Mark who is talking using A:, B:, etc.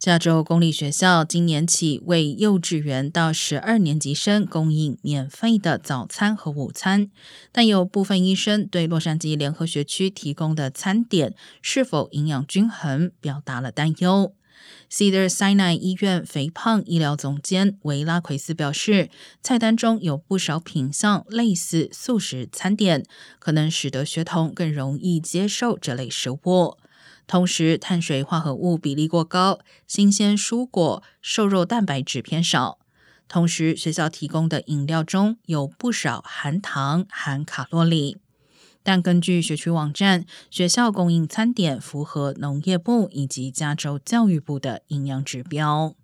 A: 加州公立学校今年起为幼稚园到十二年级生供应免费的早餐和午餐，但有部分医生对洛杉矶联合学区提供的餐点是否营养均衡表达了担忧。Cedar Sinai 医院肥胖医疗总监维拉奎斯表示，菜单中有不少品相类似素食餐点，可能使得学童更容易接受这类食物。同时，碳水化合物比例过高，新鲜蔬果、瘦肉蛋白质偏少。同时，学校提供的饮料中有不少含糖、含卡路里。但根据学区网站，学校供应餐点符合农业部以及加州教育部的营养指标。